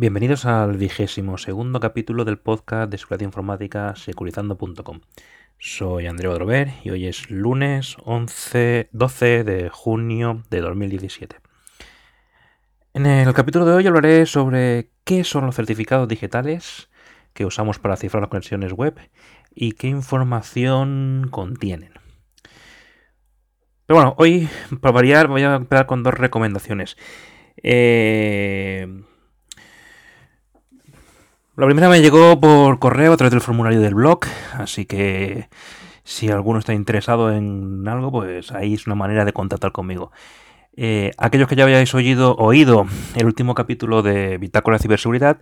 Bienvenidos al vigésimo segundo capítulo del podcast de seguridad informática securizando.com. Soy Andrea Odrover y hoy es lunes 11, 12 de junio de 2017. En el capítulo de hoy hablaré sobre qué son los certificados digitales que usamos para cifrar las conexiones web y qué información contienen. Pero bueno, hoy para variar voy a empezar con dos recomendaciones. Eh, la primera me llegó por correo a través del formulario del blog, así que si alguno está interesado en algo, pues ahí es una manera de contactar conmigo. Eh, aquellos que ya hayáis oído, oído el último capítulo de Bitácora de Ciberseguridad,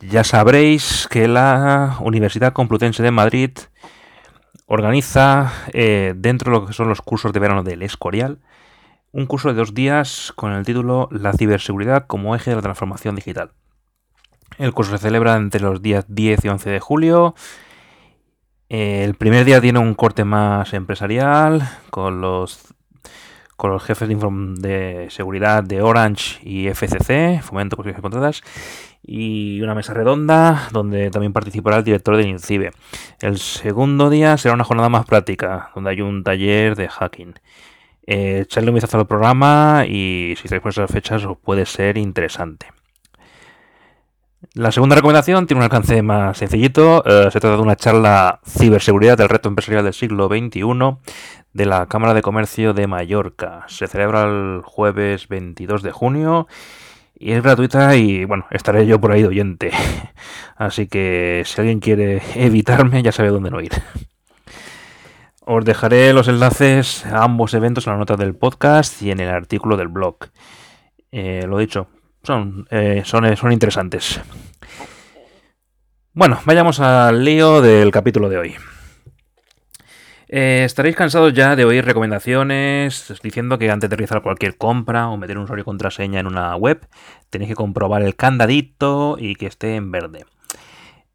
ya sabréis que la Universidad Complutense de Madrid organiza eh, dentro de lo que son los cursos de verano del Escorial un curso de dos días con el título La ciberseguridad como eje de la transformación digital. El curso se celebra entre los días 10 y 11 de julio. El primer día tiene un corte más empresarial con los, con los jefes de, seguridad de Orange y FCC, Fomento de Contratas, y una mesa redonda donde también participará el director del INCIBE. El segundo día será una jornada más práctica, donde hay un taller de hacking. Eh, echarle un vistazo al programa y si estáis por esas fechas os puede ser interesante. La segunda recomendación tiene un alcance más sencillito. Eh, se trata de una charla Ciberseguridad del reto empresarial del siglo XXI de la Cámara de Comercio de Mallorca. Se celebra el jueves 22 de junio y es gratuita y bueno, estaré yo por ahí de oyente. Así que si alguien quiere evitarme ya sabe dónde no ir. Os dejaré los enlaces a ambos eventos en las notas del podcast y en el artículo del blog. Eh, lo dicho, son, eh, eh, son interesantes. Bueno, vayamos al lío del capítulo de hoy. Eh, estaréis cansados ya de oír recomendaciones diciendo que antes de realizar cualquier compra o meter un usuario y contraseña en una web, tenéis que comprobar el candadito y que esté en verde.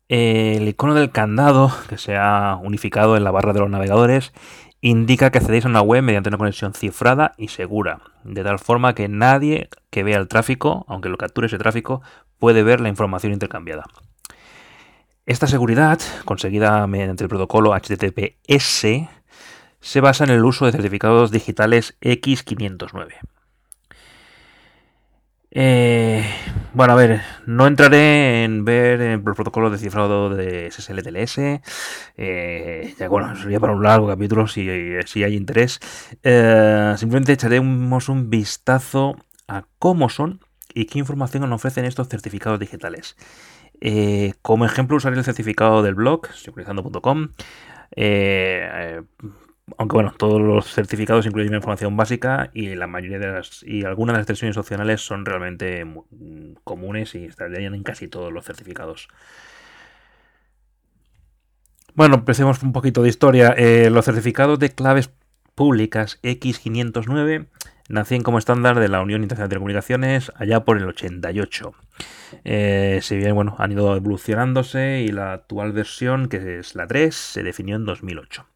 El icono del candado que se ha unificado en la barra de los navegadores indica que accedéis a una web mediante una conexión cifrada y segura, de tal forma que nadie que vea el tráfico, aunque lo capture ese tráfico, puede ver la información intercambiada. Esta seguridad, conseguida mediante el protocolo HTTPS, se basa en el uso de certificados digitales X509. Eh, bueno, a ver, no entraré en ver el protocolo de cifrado de SSL-TLS. Eh, ya bueno, sería para un largo capítulo si, si hay interés. Eh, simplemente echaremos un vistazo a cómo son y qué información nos ofrecen estos certificados digitales. Eh, como ejemplo usaré el certificado del blog, securizando.com. Eh, aunque bueno, todos los certificados incluyen información básica y la mayoría de las y algunas de las extensiones opcionales son realmente comunes y estarían en casi todos los certificados. Bueno, empecemos un poquito de historia. Eh, los certificados de claves públicas X509 nacían como estándar de la Unión Internacional de Telecomunicaciones allá por el 88. Eh, si bien bueno, han ido evolucionándose y la actual versión, que es la 3, se definió en 2008.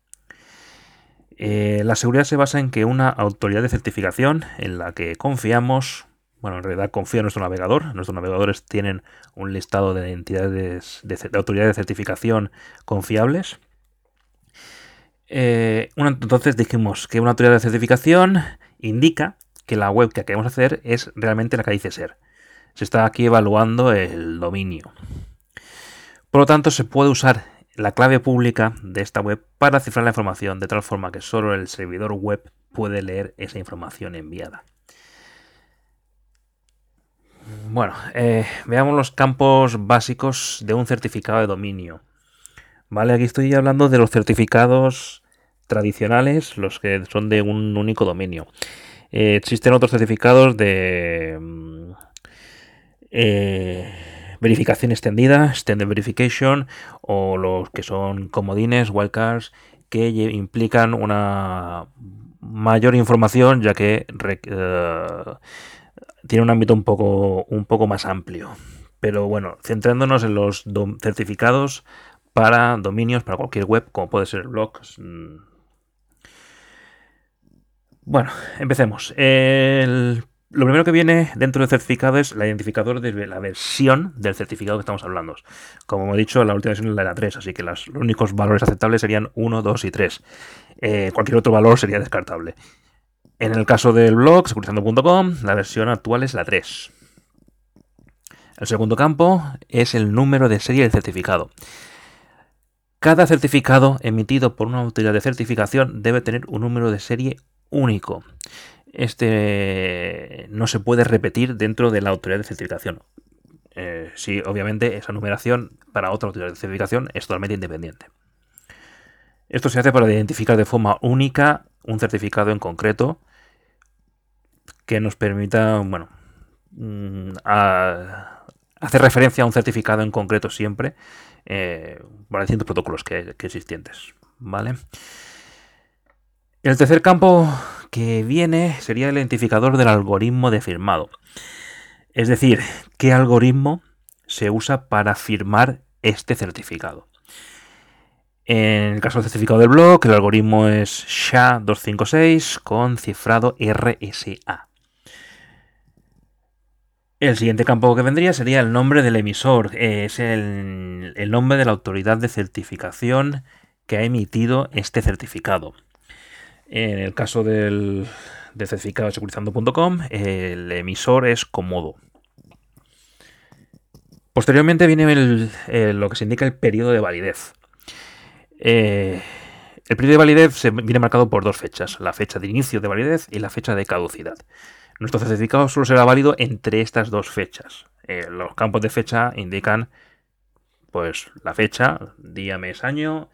Eh, la seguridad se basa en que una autoridad de certificación en la que confiamos, bueno, en realidad confía en nuestro navegador, nuestros navegadores tienen un listado de entidades de, autoridades de certificación confiables. Eh, entonces dijimos que una autoridad de certificación indica que la web que queremos hacer es realmente la que dice ser. Se está aquí evaluando el dominio. Por lo tanto, se puede usar la clave pública de esta web para cifrar la información de tal forma que solo el servidor web puede leer esa información enviada. Bueno, eh, veamos los campos básicos de un certificado de dominio. Vale, aquí estoy hablando de los certificados tradicionales, los que son de un único dominio. Eh, existen otros certificados de mm, eh, verificación extendida, extended verification, o los que son comodines, wildcards, que implican una mayor información, ya que eh, tiene un ámbito un poco, un poco más amplio. Pero bueno, centrándonos en los certificados para dominios, para cualquier web, como puede ser blogs. Mm. Bueno, empecemos. El lo primero que viene dentro del certificado es el identificador de la versión del certificado que estamos hablando. Como he dicho, la última versión es la 3, así que los únicos valores aceptables serían 1, 2 y 3. Eh, cualquier otro valor sería descartable. En el caso del blog, securizando.com, la versión actual es la 3. El segundo campo es el número de serie del certificado. Cada certificado emitido por una autoridad de certificación debe tener un número de serie único este no se puede repetir dentro de la autoridad de certificación. Eh, sí, obviamente esa numeración para otra autoridad de certificación es totalmente independiente. Esto se hace para identificar de forma única un certificado en concreto que nos permita, bueno, mm, hacer referencia a un certificado en concreto siempre eh, para distintos protocolos que, que existentes. ¿Vale? El tercer campo que viene sería el identificador del algoritmo de firmado. Es decir, qué algoritmo se usa para firmar este certificado. En el caso del certificado del blog, el algoritmo es SHA-256 con cifrado RSA. El siguiente campo que vendría sería el nombre del emisor. Es el, el nombre de la autoridad de certificación que ha emitido este certificado. En el caso del, certificado securizando.com, el emisor es Comodo. Posteriormente viene lo que se indica el periodo de validez. Eh, el periodo de validez viene marcado por dos fechas, la fecha de inicio de validez y la fecha de caducidad. Nuestro certificado solo será válido entre estas dos fechas. Eh, los campos de fecha indican pues la fecha, día, mes, año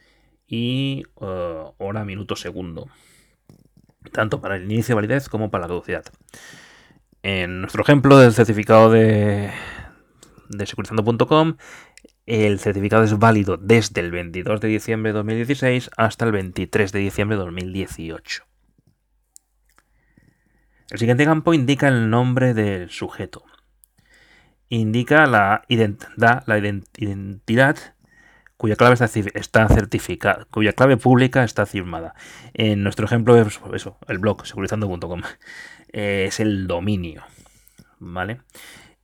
y eh, hora, minuto, segundo tanto para el inicio de validez como para la caducidad. En nuestro ejemplo del certificado de, de securizando.com, el certificado es válido desde el 22 de diciembre de 2016 hasta el 23 de diciembre de 2018. El siguiente campo indica el nombre del sujeto. Indica la, la identidad cuya clave está, certificada, cuya clave pública está firmada. En nuestro ejemplo es eso, el blog securizando.com. Eh, es el dominio. ¿Vale?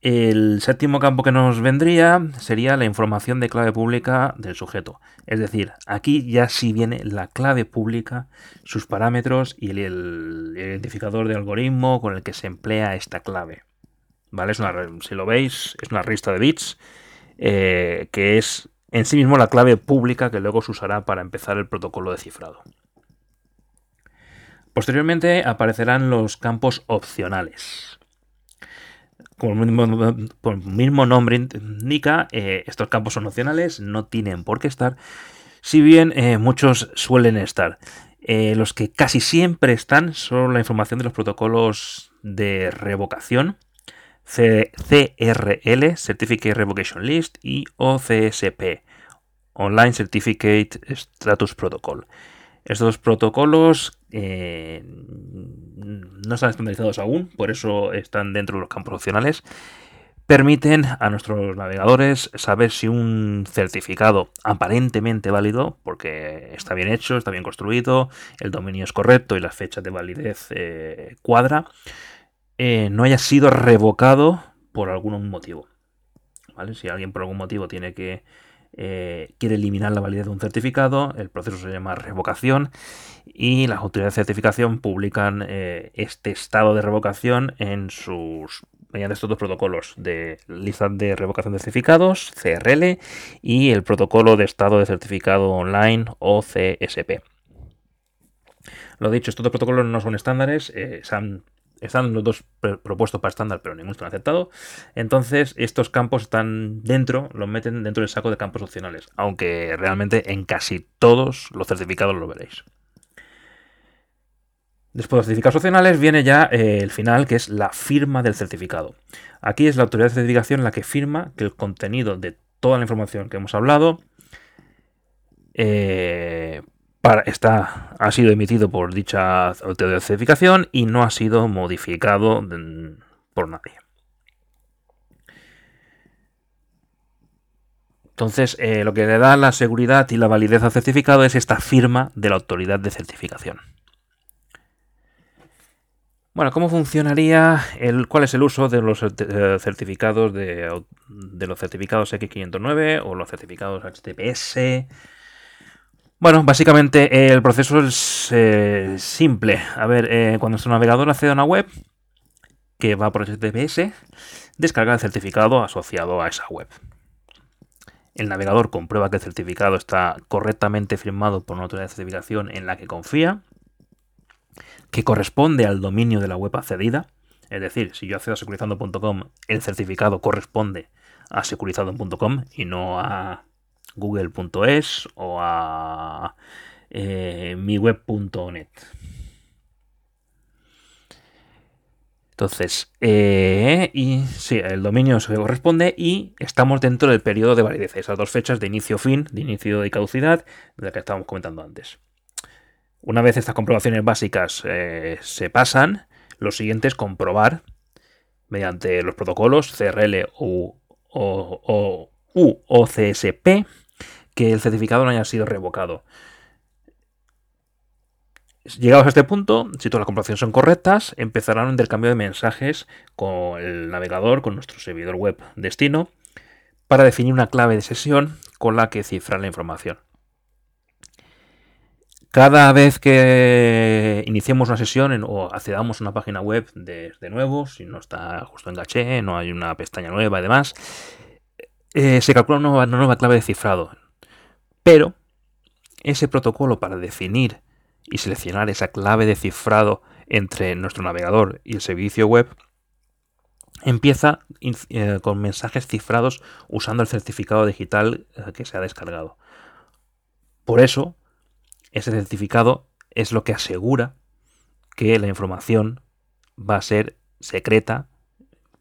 El séptimo campo que nos vendría sería la información de clave pública del sujeto. Es decir, aquí ya sí viene la clave pública, sus parámetros y el, identificador de algoritmo con el que se emplea esta clave. ¿Vale? Es una, si lo veis, es una lista de bits eh, que es en sí mismo la clave pública que luego se usará para empezar el protocolo de cifrado. Posteriormente aparecerán los campos opcionales. Como el mismo, nombre indica, eh, estos campos son opcionales, no tienen por qué estar, si bien eh, muchos suelen estar. Eh, los que casi siempre están son la información de los protocolos de revocación, CRL, Certificate Revocation List, y OCSP, Online Certificate Status Protocol. Estos protocolos eh, no están estandarizados aún, por eso están dentro de los campos opcionales. Permiten a nuestros navegadores saber si un certificado aparentemente válido, porque está bien hecho, está bien construido, el dominio es correcto y las fechas de validez eh, cuadra, eh, no haya sido revocado por algún motivo. Si alguien por algún motivo tiene que eh, quiere eliminar la validez de un certificado, el proceso se llama revocación y las autoridades de certificación publican eh, este estado de revocación en sus mediante estos dos protocolos de lista de revocación de certificados, CRL, y el protocolo de estado de certificado online o CSP. Lo dicho, estos dos protocolos no son estándares, se han están los dos propuestos para estándar, pero ninguno está aceptado. Entonces, estos campos están dentro, los meten dentro del saco de campos opcionales, aunque realmente en casi todos los certificados lo veréis. Después de los certificados opcionales viene ya eh, el final, que es la firma del certificado. Aquí es la autoridad de certificación la que firma que el contenido de toda la información que hemos hablado eh, está, ha sido emitido por dicha autoridad de certificación y no ha sido modificado por nadie. Entonces, eh, lo que le da la seguridad y la validez al certificado es esta firma de la autoridad de certificación. Bueno, ¿cómo funcionaría? El, ¿Cuál es el uso de los eh, certificados de, los certificados X509 o los certificados HTTPS? Bueno, básicamente el proceso es eh, simple. A ver, eh, cuando nuestro navegador accede a una web que va por HTTPS, descarga el certificado asociado a esa web. El navegador comprueba que el certificado está correctamente firmado por una autoridad de certificación en la que confía, que corresponde al dominio de la web accedida. Es decir, si yo accedo a securizando.com, el certificado corresponde a securizando.com y no a google.es o a eh, miweb.net. Entonces, eh, y sí, el dominio se corresponde y estamos dentro del periodo de validez, esas dos fechas de inicio-fin, de inicio y caducidad, de la que estábamos comentando antes. Una vez estas comprobaciones básicas eh, se pasan, lo siguiente es comprobar mediante los protocolos CRL u, o, o CSP que el certificado no haya sido revocado. Llegados a este punto, si todas las comprobaciones son correctas, empezará un intercambio de mensajes con el navegador, con nuestro servidor web destino, para definir una clave de sesión con la que cifrar la información. Cada vez que iniciemos una sesión o accedamos a una página web de, nuevo, si no está justo en caché, no hay una pestaña nueva y demás, eh, se calcula una nueva clave de cifrado. Pero ese protocolo para definir y seleccionar esa clave de cifrado entre nuestro navegador y el servicio web, empieza eh, con mensajes cifrados usando el certificado digital eh, que se ha descargado. Por eso, ese certificado es lo que asegura que la información va a ser secreta,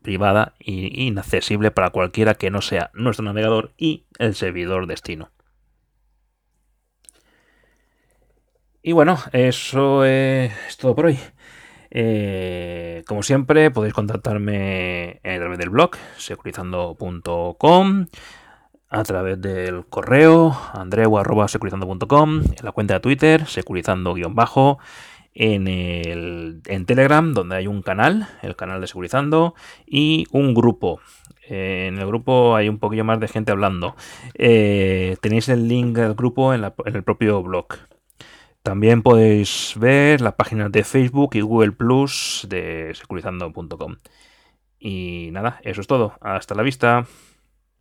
privada e inaccesible para cualquiera que no sea nuestro navegador y el servidor destino. Y bueno, eso es todo por hoy. Eh, como siempre, podéis contactarme a través del blog securizando.com, a través del correo andreu.securizando.com, en la cuenta de Twitter securizando-bajo, en, en Telegram, donde hay un canal, el canal de Securizando, y un grupo. en el grupo hay un poquillo más de gente hablando. Eh, tenéis el link del grupo en el propio blog. También podéis ver las páginas de Facebook y Google Plus de securizando.com. Y nada, eso es todo. Hasta la vista.